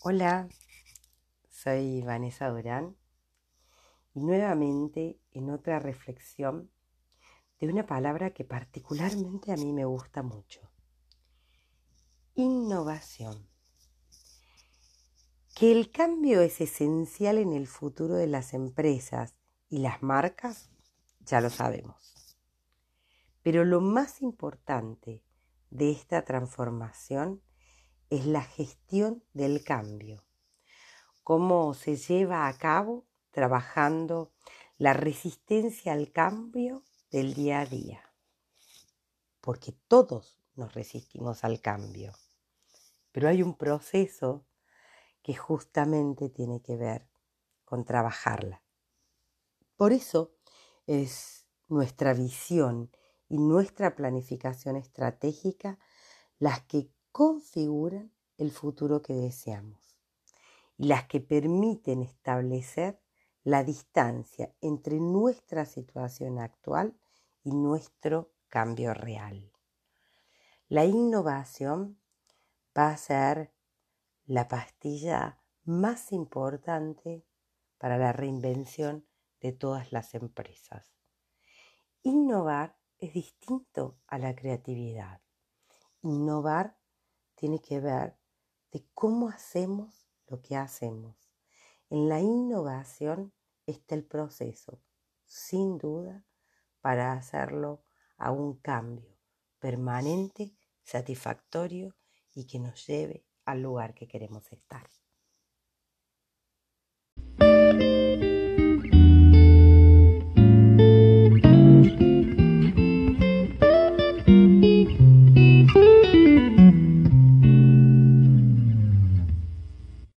Hola, soy Vanessa Durán y nuevamente en otra reflexión de una palabra que particularmente a mí me gusta mucho. Innovación. Que el cambio es esencial en el futuro de las empresas y las marcas, ya lo sabemos. Pero lo más importante de esta transformación es la gestión del cambio. Cómo se lleva a cabo trabajando la resistencia al cambio del día a día. Porque todos nos resistimos al cambio. Pero hay un proceso que justamente tiene que ver con trabajarla. Por eso es nuestra visión y nuestra planificación estratégica las que configuran el futuro que deseamos y las que permiten establecer la distancia entre nuestra situación actual y nuestro cambio real. La innovación va a ser la pastilla más importante para la reinvención de todas las empresas. Innovar es distinto a la creatividad. Innovar tiene que ver de cómo hacemos lo que hacemos. En la innovación está el proceso, sin duda, para hacerlo a un cambio permanente, satisfactorio y que nos lleve al lugar que queremos estar.